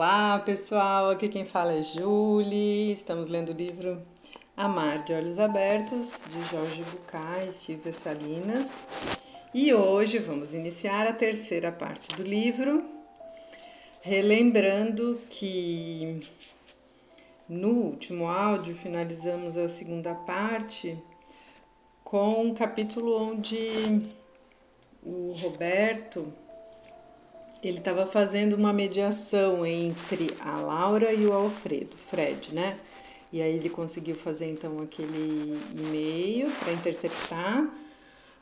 Olá pessoal, aqui quem fala é Julie. Estamos lendo o livro Amar de Olhos Abertos de Jorge Bucay e Silvia Salinas. E hoje vamos iniciar a terceira parte do livro, relembrando que no último áudio finalizamos a segunda parte com um capítulo onde o Roberto ele estava fazendo uma mediação entre a Laura e o Alfredo, Fred, né? E aí ele conseguiu fazer então aquele e-mail para interceptar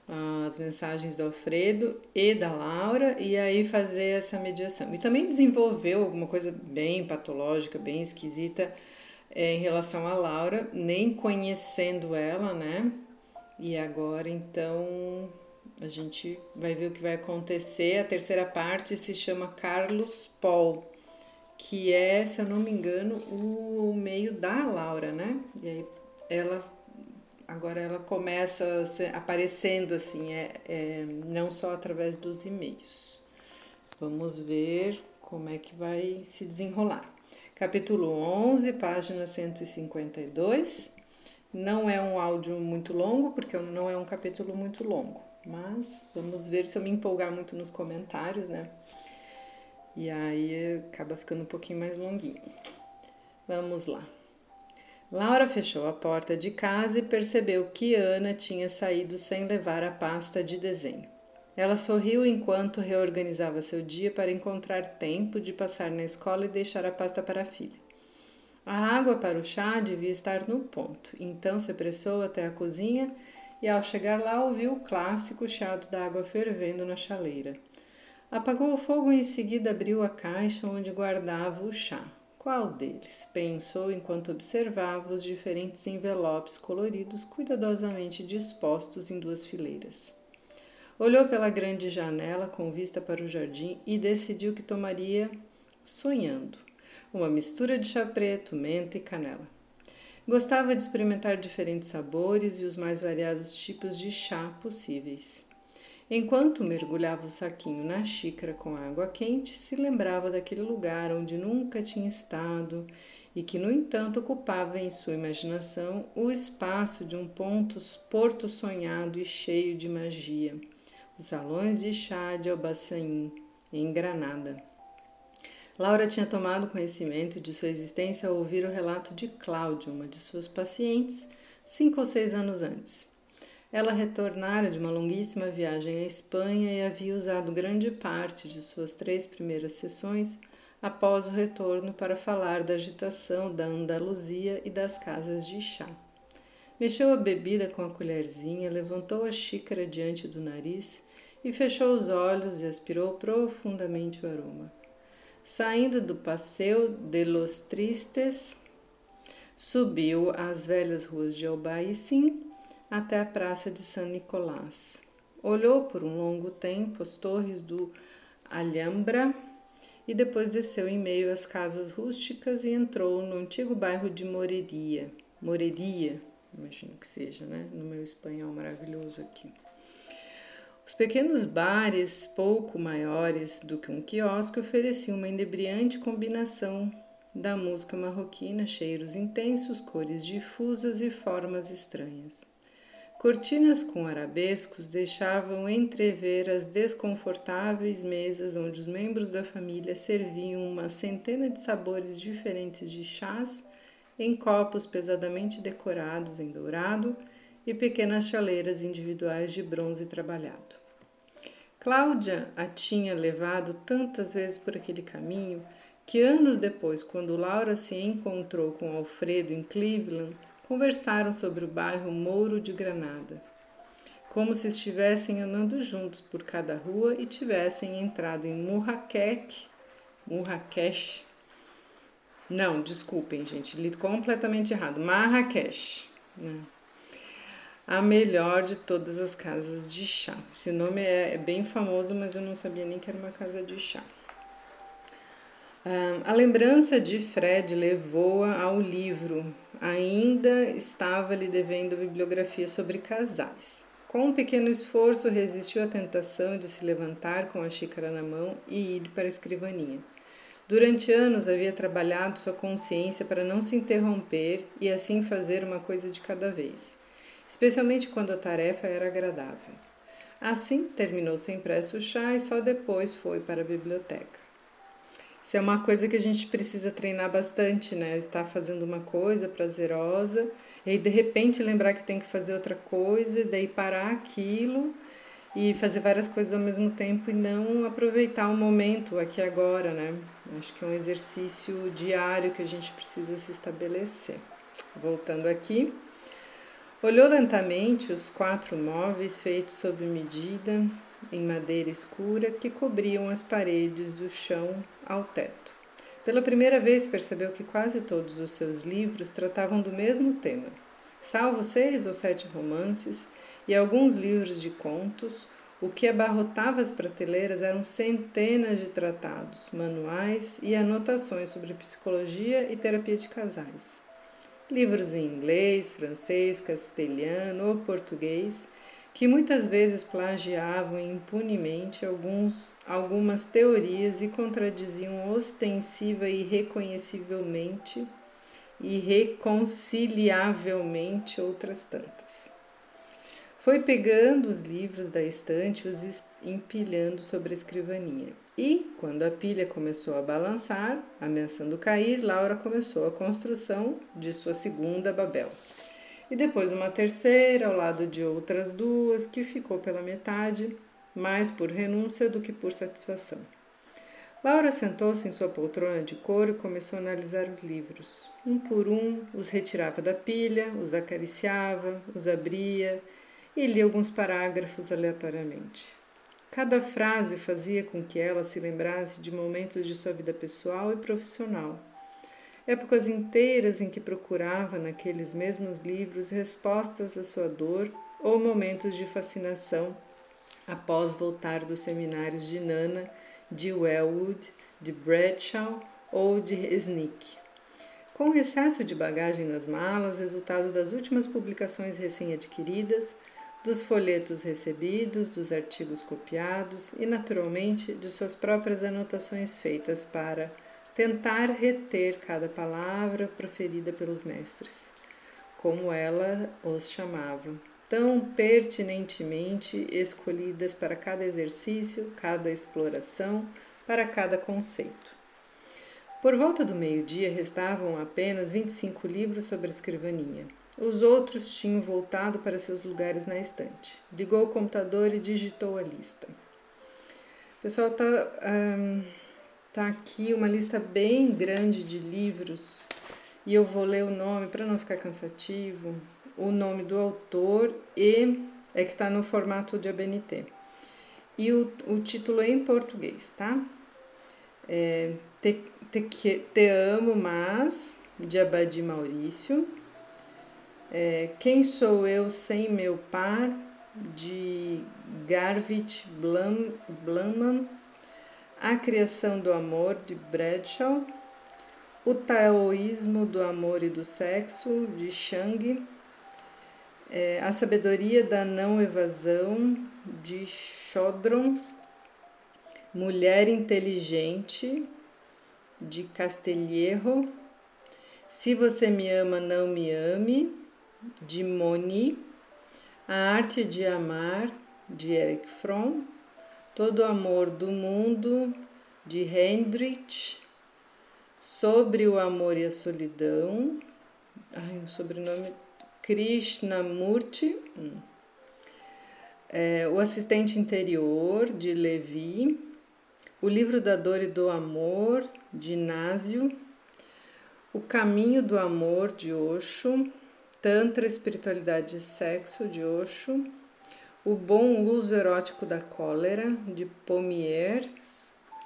uh, as mensagens do Alfredo e da Laura e aí fazer essa mediação. E também desenvolveu alguma coisa bem patológica, bem esquisita é, em relação à Laura, nem conhecendo ela, né? E agora então a gente vai ver o que vai acontecer. A terceira parte se chama Carlos Paul, que é, se eu não me engano, o meio da Laura, né? E aí ela agora ela começa aparecendo assim, é, é, não só através dos e-mails. Vamos ver como é que vai se desenrolar. Capítulo 11, página 152. Não é um áudio muito longo, porque não é um capítulo muito longo. Mas vamos ver se eu me empolgar muito nos comentários, né? E aí acaba ficando um pouquinho mais longuinho. Vamos lá. Laura fechou a porta de casa e percebeu que Ana tinha saído sem levar a pasta de desenho. Ela sorriu enquanto reorganizava seu dia para encontrar tempo de passar na escola e deixar a pasta para a filha. A água para o chá devia estar no ponto, então se apressou até a cozinha e, ao chegar lá, ouviu o clássico chiado da água fervendo na chaleira. Apagou o fogo e em seguida abriu a caixa onde guardava o chá. Qual deles? Pensou enquanto observava os diferentes envelopes coloridos cuidadosamente dispostos em duas fileiras. Olhou pela grande janela com vista para o jardim e decidiu que tomaria sonhando uma mistura de chá preto, menta e canela. Gostava de experimentar diferentes sabores e os mais variados tipos de chá possíveis. Enquanto mergulhava o saquinho na xícara com água quente, se lembrava daquele lugar onde nunca tinha estado e que, no entanto, ocupava em sua imaginação o espaço de um ponto, porto sonhado e cheio de magia, os salões de chá de Albaçaim, em Granada. Laura tinha tomado conhecimento de sua existência ao ouvir o relato de Cláudia, uma de suas pacientes, cinco ou seis anos antes. Ela retornara de uma longuíssima viagem à Espanha e havia usado grande parte de suas três primeiras sessões após o retorno para falar da agitação da Andaluzia e das casas de chá. Mexeu a bebida com a colherzinha, levantou a xícara diante do nariz e fechou os olhos e aspirou profundamente o aroma. Saindo do Passeio de los Tristes, subiu as velhas ruas de Albaicim até a Praça de San Nicolás. Olhou por um longo tempo as torres do Alhambra e depois desceu em meio às casas rústicas e entrou no antigo bairro de Moreria. Moreria, imagino que seja, né? No meu espanhol maravilhoso aqui. Os pequenos bares, pouco maiores do que um quiosque, ofereciam uma inebriante combinação da música marroquina, cheiros intensos, cores difusas e formas estranhas. Cortinas com arabescos deixavam entrever as desconfortáveis mesas onde os membros da família serviam uma centena de sabores diferentes de chás em copos pesadamente decorados em dourado e pequenas chaleiras individuais de bronze trabalhado. Cláudia a tinha levado tantas vezes por aquele caminho que anos depois, quando Laura se encontrou com Alfredo em Cleveland, conversaram sobre o bairro Mouro de Granada, como se estivessem andando juntos por cada rua e tivessem entrado em Murraquec, Murraquesh. Não, desculpem, gente, li completamente errado. Marrakech. Né? A melhor de todas as casas de chá. Esse nome é, é bem famoso, mas eu não sabia nem que era uma casa de chá. a lembrança de Fred levou-a ao livro. Ainda estava lhe devendo bibliografia sobre casais. Com um pequeno esforço, resistiu à tentação de se levantar com a xícara na mão e ir para a escrivaninha. Durante anos havia trabalhado sua consciência para não se interromper e assim fazer uma coisa de cada vez, especialmente quando a tarefa era agradável. Assim, terminou sem pressa o chá e só depois foi para a biblioteca. Isso é uma coisa que a gente precisa treinar bastante, né? Estar fazendo uma coisa prazerosa e de repente lembrar que tem que fazer outra coisa, e daí parar aquilo e fazer várias coisas ao mesmo tempo e não aproveitar o momento aqui agora, né? Acho que é um exercício diário que a gente precisa se estabelecer. Voltando aqui, olhou lentamente os quatro móveis feitos sob medida em madeira escura que cobriam as paredes do chão ao teto. Pela primeira vez percebeu que quase todos os seus livros tratavam do mesmo tema, salvo seis ou sete romances e alguns livros de contos, o que abarrotava as prateleiras eram centenas de tratados, manuais e anotações sobre psicologia e terapia de casais. Livros em inglês, francês, castelhano ou português, que muitas vezes plagiavam impunemente alguns, algumas teorias e contradiziam ostensiva e reconhecivelmente e reconciliavelmente outras tantas. Foi pegando os livros da estante e os empilhando sobre a escrivaninha. E, quando a pilha começou a balançar, ameaçando cair, Laura começou a construção de sua segunda Babel. E depois uma terceira ao lado de outras duas, que ficou pela metade, mais por renúncia do que por satisfação. Laura sentou-se em sua poltrona de couro e começou a analisar os livros. Um por um, os retirava da pilha, os acariciava, os abria e li alguns parágrafos aleatoriamente. Cada frase fazia com que ela se lembrasse de momentos de sua vida pessoal e profissional, épocas inteiras em que procurava naqueles mesmos livros respostas à sua dor ou momentos de fascinação após voltar dos seminários de Nana, de Wellwood, de Bradshaw ou de Snick. Com o excesso de bagagem nas malas, resultado das últimas publicações recém-adquiridas, dos folhetos recebidos, dos artigos copiados e, naturalmente, de suas próprias anotações feitas para tentar reter cada palavra proferida pelos mestres, como ela os chamava, tão pertinentemente escolhidas para cada exercício, cada exploração, para cada conceito. Por volta do meio-dia restavam apenas 25 livros sobre a escrivaninha. Os outros tinham voltado para seus lugares na estante. Ligou o computador e digitou a lista. Pessoal, tá, um, tá aqui uma lista bem grande de livros e eu vou ler o nome para não ficar cansativo, o nome do autor e é que está no formato de ABNT. E o, o título é em português, tá? É, te, te, te amo, mas de Abadi Maurício é, Quem Sou Eu Sem Meu Par, de Garvit Blum, Blumman, A Criação do Amor, de Bradshaw, O Taoísmo do Amor e do Sexo, de Chang, é, A Sabedoria da Não Evasão, de Chodron, Mulher Inteligente, de Castelhierro, Se Você Me Ama, Não Me Ame, de Moni, A Arte de Amar, de Eric Fromm, Todo Amor do Mundo, de Hendrich, Sobre o Amor e a Solidão, ai, o sobrenome Krishnamurti, hum. é, O Assistente Interior, de Levi, O Livro da Dor e do Amor, de Násio, O Caminho do Amor, de Osho, Tantra, Espiritualidade e Sexo, de Osho, O Bom Uso Erótico da Cólera, de Pommier,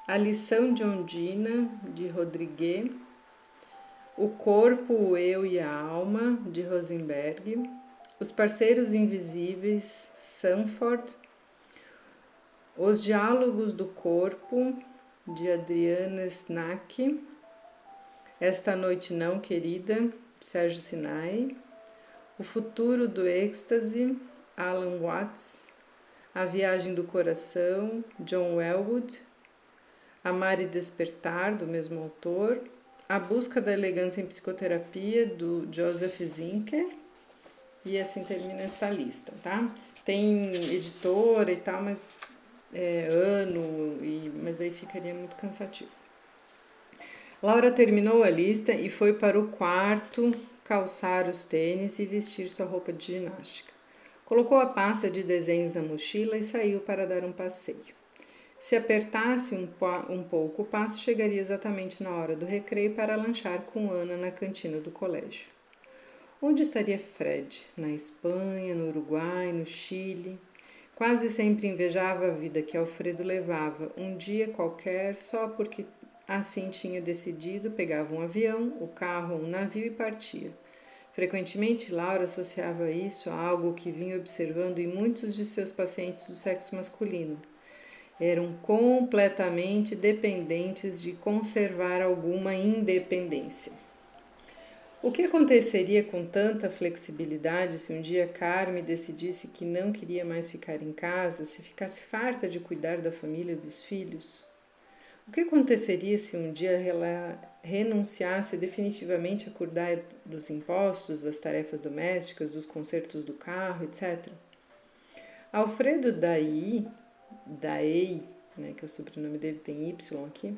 A Lição de Ondina, de Rodrigues, O Corpo, o Eu e a Alma, de Rosenberg, Os Parceiros Invisíveis, Sanford, Os Diálogos do Corpo, de Adriana Snack, Esta Noite Não Querida, Sérgio Sinai, o Futuro do Êxtase, Alan Watts, A Viagem do Coração, John Wellwood, Amar e Despertar, do mesmo autor, A Busca da Elegância em Psicoterapia, do Joseph Zinker, e assim termina esta lista, tá? Tem editora e tal, mas é, ano, e, mas aí ficaria muito cansativo. Laura terminou a lista e foi para o quarto calçar os tênis e vestir sua roupa de ginástica. Colocou a pasta de desenhos na mochila e saiu para dar um passeio. Se apertasse um, um pouco o passo, chegaria exatamente na hora do recreio para lanchar com Ana na cantina do colégio. Onde estaria Fred? Na Espanha, no Uruguai, no Chile? Quase sempre invejava a vida que Alfredo levava, um dia qualquer, só porque assim tinha decidido, pegava um avião, o carro ou um navio e partia. Frequentemente, Laura associava isso a algo que vinha observando em muitos de seus pacientes do sexo masculino eram completamente dependentes de conservar alguma independência. O que aconteceria com tanta flexibilidade se um dia Carmen decidisse que não queria mais ficar em casa, se ficasse farta de cuidar da família e dos filhos? O que aconteceria se um dia ela renunciasse definitivamente a cuidar dos impostos, das tarefas domésticas, dos consertos do carro, etc? Alfredo Daí Daei, né, que é o sobrenome dele tem Y aqui,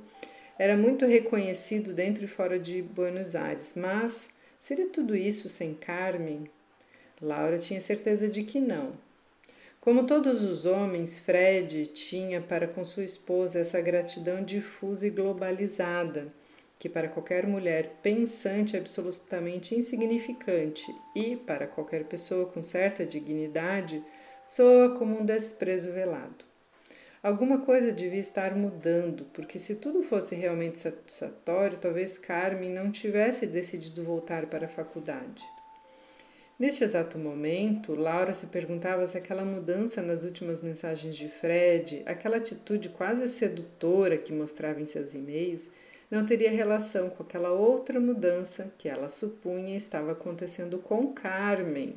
era muito reconhecido dentro e fora de Buenos Aires, mas seria tudo isso sem Carmen? Laura tinha certeza de que não. Como todos os homens, Fred tinha para com sua esposa essa gratidão difusa e globalizada, que para qualquer mulher pensante é absolutamente insignificante e, para qualquer pessoa com certa dignidade, soa como um desprezo velado. Alguma coisa devia estar mudando, porque se tudo fosse realmente satisfatório, talvez Carmen não tivesse decidido voltar para a faculdade. Neste exato momento, Laura se perguntava se aquela mudança nas últimas mensagens de Fred, aquela atitude quase sedutora que mostrava em seus e-mails, não teria relação com aquela outra mudança que ela supunha estava acontecendo com Carmen.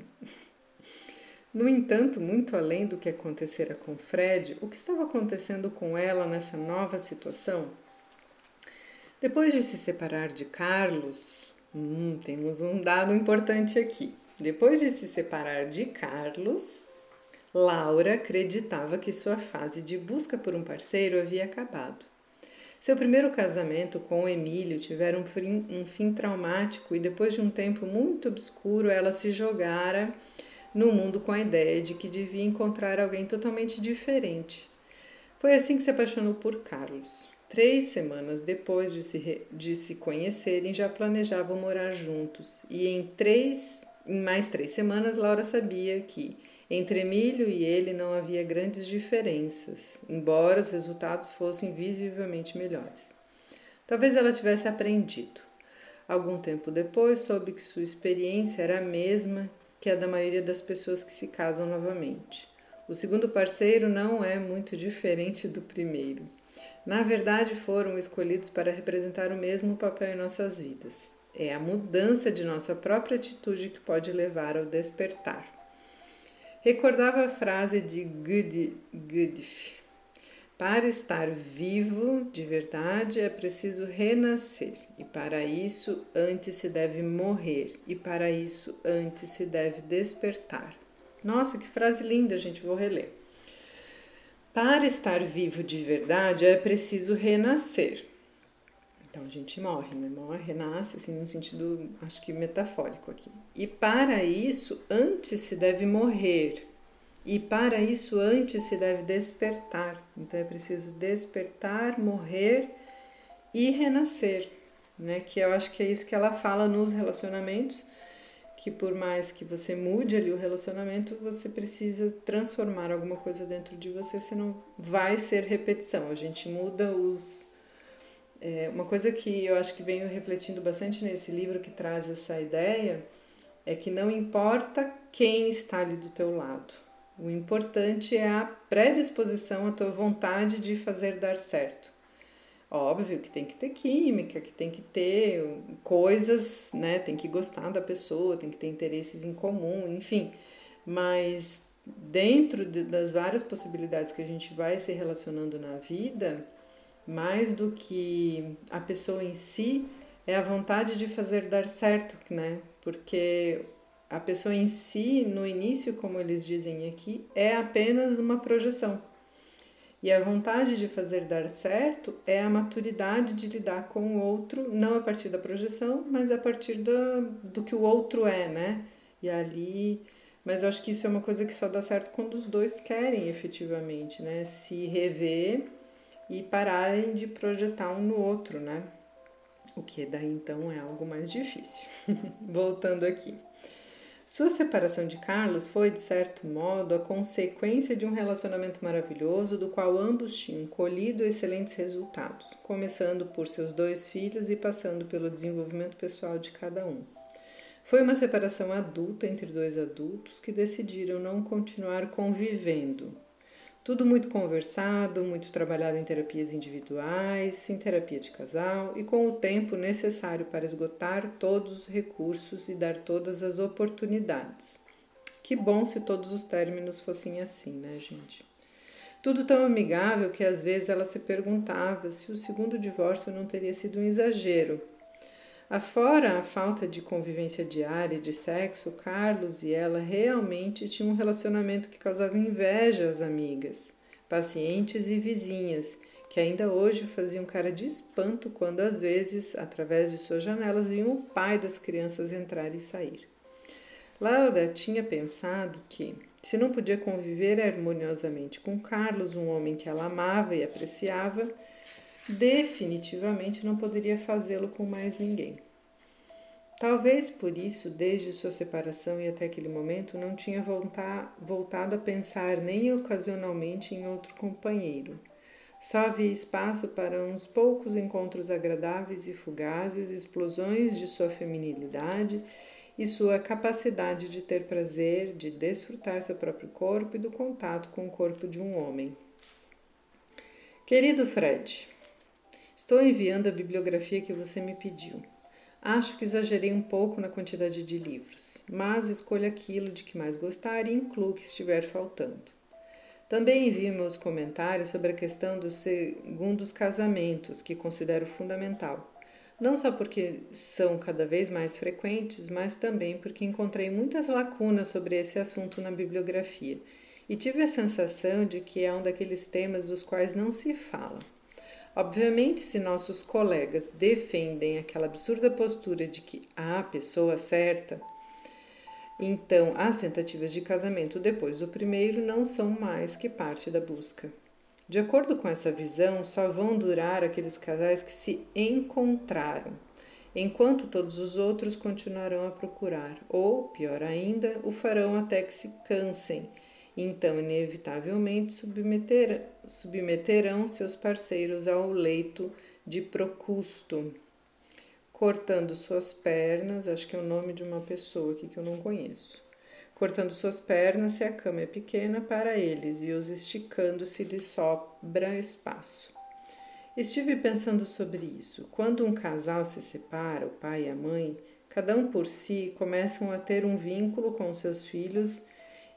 No entanto, muito além do que acontecera com Fred, o que estava acontecendo com ela nessa nova situação? Depois de se separar de Carlos, hum, temos um dado importante aqui. Depois de se separar de Carlos, Laura acreditava que sua fase de busca por um parceiro havia acabado. Seu primeiro casamento com Emílio tivera um fim, um fim traumático e depois de um tempo muito obscuro ela se jogara no mundo com a ideia de que devia encontrar alguém totalmente diferente. Foi assim que se apaixonou por Carlos. Três semanas depois de se, de se conhecerem, já planejavam morar juntos. E em, três, em mais três semanas, Laura sabia que entre Emílio e ele não havia grandes diferenças, embora os resultados fossem visivelmente melhores. Talvez ela tivesse aprendido. Algum tempo depois, soube que sua experiência era a mesma que é da maioria das pessoas que se casam novamente. O segundo parceiro não é muito diferente do primeiro. Na verdade, foram escolhidos para representar o mesmo papel em nossas vidas. É a mudança de nossa própria atitude que pode levar ao despertar. Recordava a frase de Gudif: para estar vivo de verdade é preciso renascer, e para isso antes se deve morrer, e para isso antes se deve despertar. Nossa, que frase linda, gente, vou reler. Para estar vivo de verdade é preciso renascer. Então a gente morre, né? Morre, renasce, assim, no sentido, acho que metafórico aqui. E para isso, antes se deve morrer, e para isso, antes se deve despertar. Então é preciso despertar, morrer e renascer, né? Que eu acho que é isso que ela fala nos relacionamentos, que por mais que você mude ali o relacionamento, você precisa transformar alguma coisa dentro de você, senão vai ser repetição. A gente muda os é, uma coisa que eu acho que venho refletindo bastante nesse livro que traz essa ideia é que não importa quem está ali do teu lado, o importante é a predisposição, a tua vontade de fazer dar certo. Óbvio que tem que ter química, que tem que ter coisas, né? Tem que gostar da pessoa, tem que ter interesses em comum, enfim. Mas dentro de, das várias possibilidades que a gente vai se relacionando na vida, mais do que a pessoa em si, é a vontade de fazer dar certo, né? Porque a pessoa em si, no início, como eles dizem aqui, é apenas uma projeção. E a vontade de fazer dar certo é a maturidade de lidar com o outro, não a partir da projeção, mas a partir do, do que o outro é, né? E ali. Mas eu acho que isso é uma coisa que só dá certo quando os dois querem efetivamente, né? Se rever e pararem de projetar um no outro, né? O que daí então é algo mais difícil. Voltando aqui. Sua separação de Carlos foi, de certo modo, a consequência de um relacionamento maravilhoso do qual ambos tinham colhido excelentes resultados, começando por seus dois filhos e passando pelo desenvolvimento pessoal de cada um. Foi uma separação adulta entre dois adultos que decidiram não continuar convivendo, tudo muito conversado, muito trabalhado em terapias individuais, em terapia de casal e com o tempo necessário para esgotar todos os recursos e dar todas as oportunidades. Que bom se todos os términos fossem assim, né, gente? Tudo tão amigável que às vezes ela se perguntava se o segundo divórcio não teria sido um exagero Afora a falta de convivência diária e de sexo, Carlos e ela realmente tinham um relacionamento que causava inveja às amigas, pacientes e vizinhas, que ainda hoje faziam cara de espanto quando às vezes, através de suas janelas, viam o pai das crianças entrar e sair. Laura tinha pensado que, se não podia conviver harmoniosamente com Carlos, um homem que ela amava e apreciava, definitivamente não poderia fazê-lo com mais ninguém. Talvez por isso, desde sua separação e até aquele momento, não tinha voltado a pensar nem ocasionalmente em outro companheiro. Só havia espaço para uns poucos encontros agradáveis e fugazes, explosões de sua feminilidade e sua capacidade de ter prazer, de desfrutar seu próprio corpo e do contato com o corpo de um homem. Querido Fred, Estou enviando a bibliografia que você me pediu. Acho que exagerei um pouco na quantidade de livros, mas escolha aquilo de que mais gostar e incluo o que estiver faltando. Também envio meus comentários sobre a questão dos segundos casamentos, que considero fundamental. Não só porque são cada vez mais frequentes, mas também porque encontrei muitas lacunas sobre esse assunto na bibliografia e tive a sensação de que é um daqueles temas dos quais não se fala. Obviamente, se nossos colegas defendem aquela absurda postura de que há a pessoa certa, então as tentativas de casamento depois do primeiro não são mais que parte da busca. De acordo com essa visão, só vão durar aqueles casais que se encontraram, enquanto todos os outros continuarão a procurar, ou, pior ainda, o farão até que se cansem então inevitavelmente submeter, submeterão seus parceiros ao leito de Procusto, cortando suas pernas, acho que é o nome de uma pessoa aqui que eu não conheço, cortando suas pernas se a cama é pequena para eles e os esticando se lhes sobra espaço. Estive pensando sobre isso. Quando um casal se separa, o pai e a mãe, cada um por si, começam a ter um vínculo com seus filhos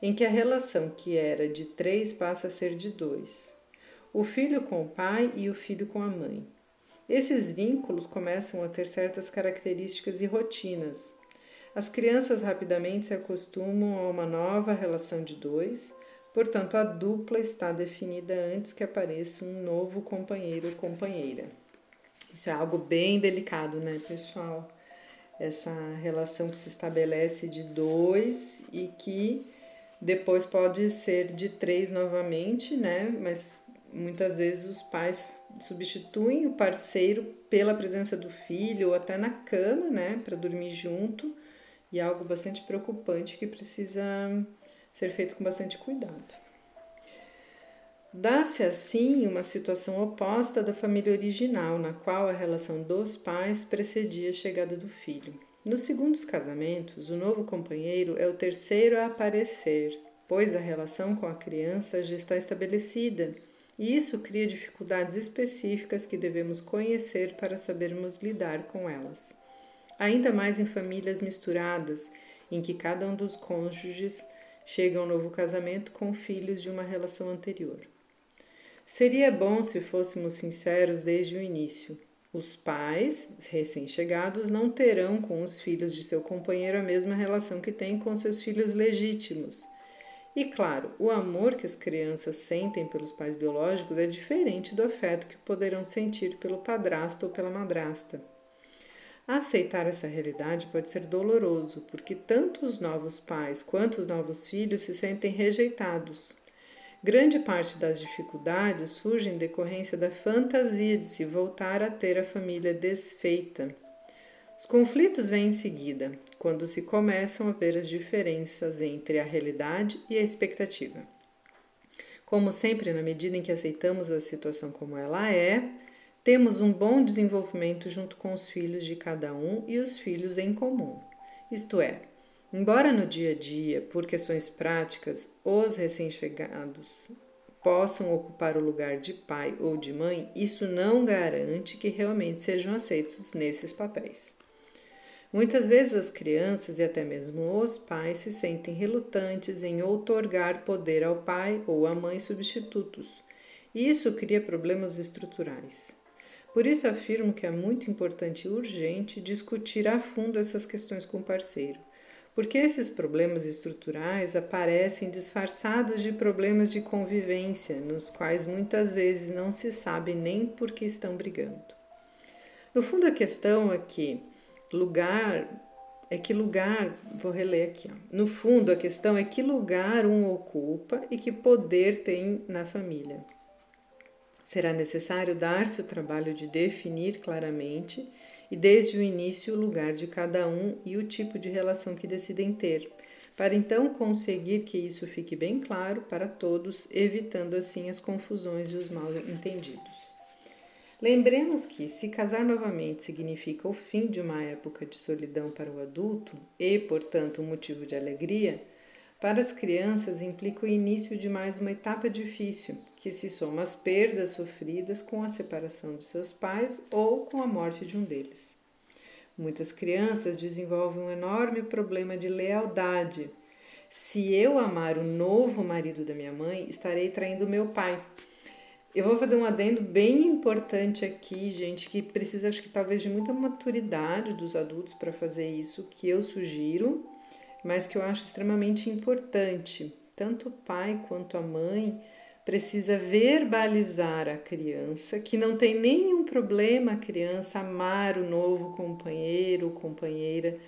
em que a relação que era de três passa a ser de dois: o filho com o pai e o filho com a mãe. Esses vínculos começam a ter certas características e rotinas. As crianças rapidamente se acostumam a uma nova relação de dois, portanto, a dupla está definida antes que apareça um novo companheiro ou companheira. Isso é algo bem delicado, né, pessoal? Essa relação que se estabelece de dois e que depois pode ser de três novamente, né? Mas muitas vezes os pais substituem o parceiro pela presença do filho ou até na cama, né, para dormir junto, e é algo bastante preocupante que precisa ser feito com bastante cuidado. Dá-se assim uma situação oposta da família original, na qual a relação dos pais precedia a chegada do filho. Nos segundos casamentos, o novo companheiro é o terceiro a aparecer, pois a relação com a criança já está estabelecida, e isso cria dificuldades específicas que devemos conhecer para sabermos lidar com elas. Ainda mais em famílias misturadas, em que cada um dos cônjuges chega a um novo casamento com filhos de uma relação anterior. Seria bom se fôssemos sinceros desde o início. Os pais recém-chegados não terão com os filhos de seu companheiro a mesma relação que têm com seus filhos legítimos. E claro, o amor que as crianças sentem pelos pais biológicos é diferente do afeto que poderão sentir pelo padrasto ou pela madrasta. Aceitar essa realidade pode ser doloroso, porque tanto os novos pais quanto os novos filhos se sentem rejeitados. Grande parte das dificuldades surge em decorrência da fantasia de se voltar a ter a família desfeita. Os conflitos vêm em seguida, quando se começam a ver as diferenças entre a realidade e a expectativa. Como sempre, na medida em que aceitamos a situação como ela é, temos um bom desenvolvimento junto com os filhos de cada um e os filhos em comum. Isto é, embora no dia a dia, por questões práticas, os recém-chegados possam ocupar o lugar de pai ou de mãe, isso não garante que realmente sejam aceitos nesses papéis. Muitas vezes as crianças e até mesmo os pais se sentem relutantes em outorgar poder ao pai ou à mãe substitutos, e isso cria problemas estruturais. Por isso afirmo que é muito importante e urgente discutir a fundo essas questões com o parceiro, porque esses problemas estruturais aparecem disfarçados de problemas de convivência, nos quais muitas vezes não se sabe nem por que estão brigando. No fundo, a questão é que lugar é que lugar, vou reler aqui, ó. no fundo a questão é que lugar um ocupa e que poder tem na família. Será necessário dar-se o trabalho de definir claramente e desde o início o lugar de cada um e o tipo de relação que decidem ter, para então conseguir que isso fique bem claro para todos, evitando assim as confusões e os mal entendidos. Lembremos que, se casar novamente significa o fim de uma época de solidão para o adulto e, portanto, um motivo de alegria, para as crianças implica o início de mais uma etapa difícil, que se soma às perdas sofridas com a separação de seus pais ou com a morte de um deles. Muitas crianças desenvolvem um enorme problema de lealdade. Se eu amar o novo marido da minha mãe, estarei traindo meu pai eu vou fazer um adendo bem importante aqui, gente, que precisa, acho que talvez, de muita maturidade dos adultos para fazer isso, que eu sugiro, mas que eu acho extremamente importante. Tanto o pai quanto a mãe precisa verbalizar a criança que não tem nenhum problema a criança amar o novo companheiro ou companheira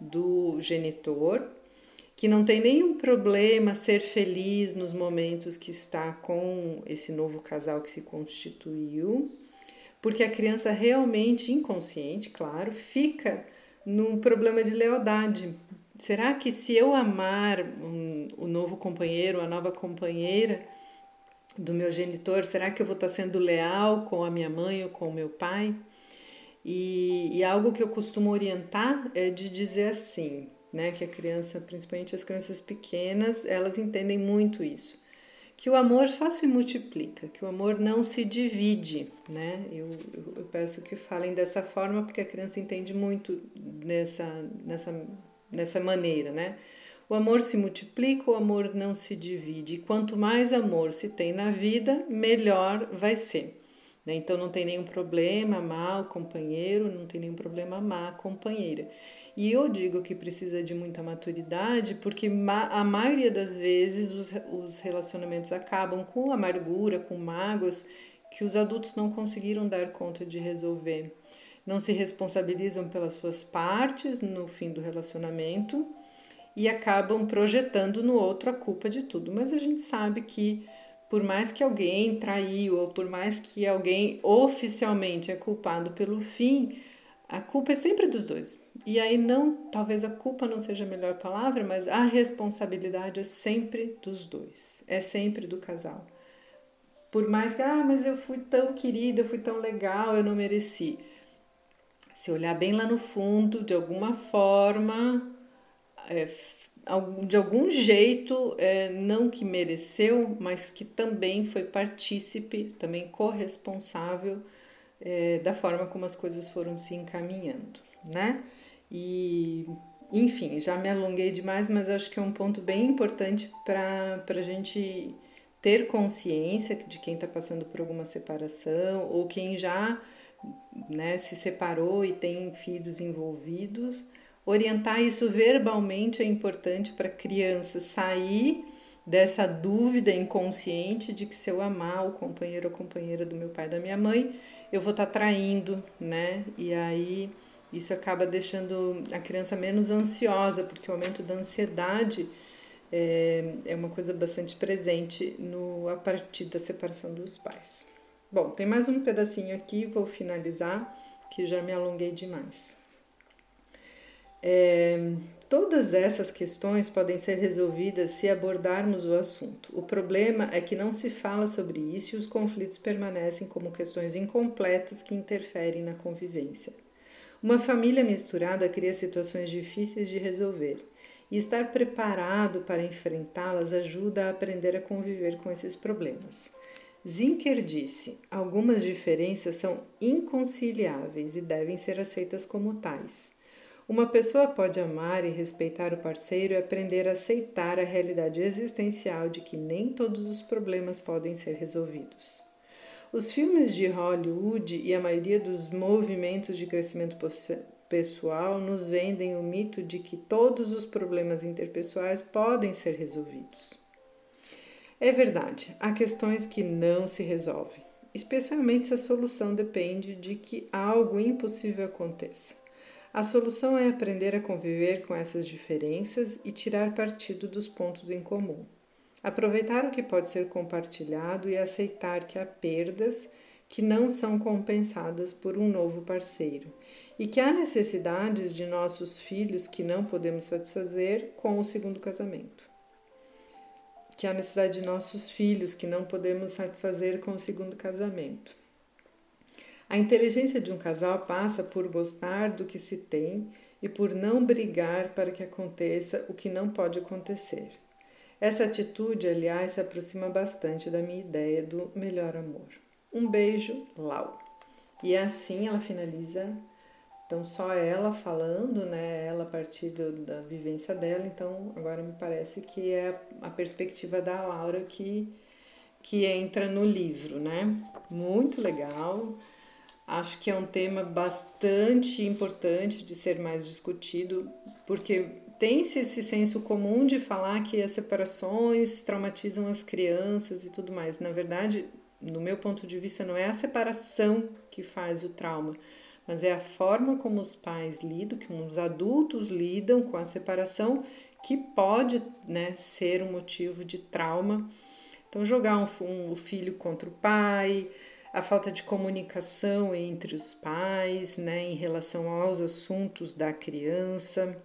do genitor, que não tem nenhum problema ser feliz nos momentos que está com esse novo casal que se constituiu, porque a criança realmente inconsciente, claro, fica num problema de lealdade. Será que se eu amar um, o novo companheiro, a nova companheira do meu genitor, será que eu vou estar sendo leal com a minha mãe ou com o meu pai? E, e algo que eu costumo orientar é de dizer assim: né? Que a criança, principalmente as crianças pequenas, elas entendem muito isso. Que o amor só se multiplica, que o amor não se divide, né? Eu, eu, eu peço que falem dessa forma porque a criança entende muito nessa, nessa, nessa maneira, né? O amor se multiplica, o amor não se divide. E quanto mais amor se tem na vida, melhor vai ser. Né? Então não tem nenhum problema amar o companheiro, não tem nenhum problema amar a companheira. E eu digo que precisa de muita maturidade, porque a maioria das vezes os, os relacionamentos acabam com amargura, com mágoas que os adultos não conseguiram dar conta de resolver. Não se responsabilizam pelas suas partes no fim do relacionamento e acabam projetando no outro a culpa de tudo. Mas a gente sabe que por mais que alguém traiu ou por mais que alguém oficialmente é culpado pelo fim, a culpa é sempre dos dois. E aí não, talvez a culpa não seja a melhor palavra, mas a responsabilidade é sempre dos dois, é sempre do casal. Por mais que, ah, mas eu fui tão querida, eu fui tão legal, eu não mereci. Se olhar bem lá no fundo, de alguma forma, é, de algum jeito, é, não que mereceu, mas que também foi partícipe, também corresponsável é, da forma como as coisas foram se encaminhando, né? E, enfim, já me alonguei demais, mas acho que é um ponto bem importante para a gente ter consciência de quem está passando por alguma separação ou quem já né, se separou e tem filhos envolvidos. Orientar isso verbalmente é importante para a criança sair dessa dúvida inconsciente de que se eu amar o companheiro ou companheira do meu pai da minha mãe, eu vou estar tá traindo, né? E aí isso acaba deixando a criança menos ansiosa, porque o aumento da ansiedade é, é uma coisa bastante presente no, a partir da separação dos pais. Bom, tem mais um pedacinho aqui, vou finalizar, que já me alonguei demais. É, todas essas questões podem ser resolvidas se abordarmos o assunto. O problema é que não se fala sobre isso e os conflitos permanecem como questões incompletas que interferem na convivência. Uma família misturada cria situações difíceis de resolver e estar preparado para enfrentá-las ajuda a aprender a conviver com esses problemas. Zinker disse: algumas diferenças são inconciliáveis e devem ser aceitas como tais. Uma pessoa pode amar e respeitar o parceiro e aprender a aceitar a realidade existencial de que nem todos os problemas podem ser resolvidos. Os filmes de Hollywood e a maioria dos movimentos de crescimento pessoal nos vendem o mito de que todos os problemas interpessoais podem ser resolvidos. É verdade, há questões que não se resolvem, especialmente se a solução depende de que algo impossível aconteça. A solução é aprender a conviver com essas diferenças e tirar partido dos pontos em comum. Aproveitar o que pode ser compartilhado e aceitar que há perdas que não são compensadas por um novo parceiro e que há necessidades de nossos filhos que não podemos satisfazer com o segundo casamento que é a necessidade de nossos filhos, que não podemos satisfazer com o segundo casamento. A inteligência de um casal passa por gostar do que se tem e por não brigar para que aconteça o que não pode acontecer. Essa atitude, aliás, se aproxima bastante da minha ideia do melhor amor. Um beijo, Lau. E assim ela finaliza então, só ela falando, né? Ela a partir do, da vivência dela. Então, agora me parece que é a perspectiva da Laura que, que entra no livro, né? Muito legal. Acho que é um tema bastante importante de ser mais discutido, porque tem-se esse senso comum de falar que as separações traumatizam as crianças e tudo mais. Na verdade, no meu ponto de vista, não é a separação que faz o trauma mas é a forma como os pais lidam, como os adultos lidam com a separação que pode né, ser um motivo de trauma. Então, jogar um, um, o filho contra o pai, a falta de comunicação entre os pais né, em relação aos assuntos da criança,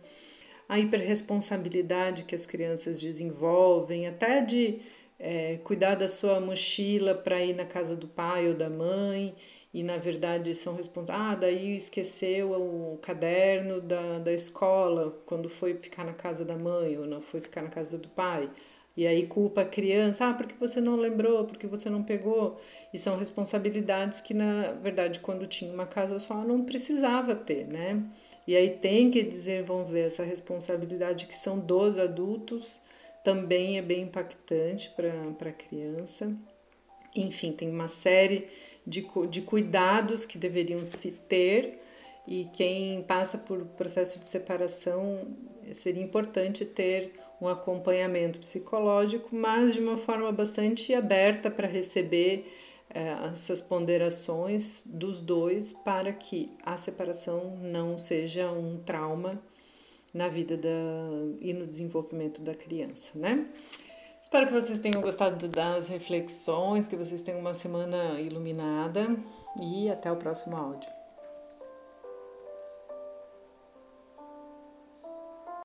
a hiperresponsabilidade que as crianças desenvolvem, até de é, cuidar da sua mochila para ir na casa do pai ou da mãe e na verdade são responsáveis. Ah, daí esqueceu o caderno da, da escola quando foi ficar na casa da mãe ou não foi ficar na casa do pai. E aí culpa a criança, ah, porque você não lembrou, porque você não pegou. E são responsabilidades que, na verdade, quando tinha uma casa só, não precisava ter, né? E aí tem que desenvolver essa responsabilidade que são dos adultos, também é bem impactante para a criança. Enfim, tem uma série de, de cuidados que deveriam se ter e quem passa por processo de separação seria importante ter um acompanhamento psicológico, mas de uma forma bastante aberta para receber eh, essas ponderações dos dois para que a separação não seja um trauma na vida da, e no desenvolvimento da criança, né? Espero que vocês tenham gostado das reflexões, que vocês tenham uma semana iluminada e até o próximo áudio.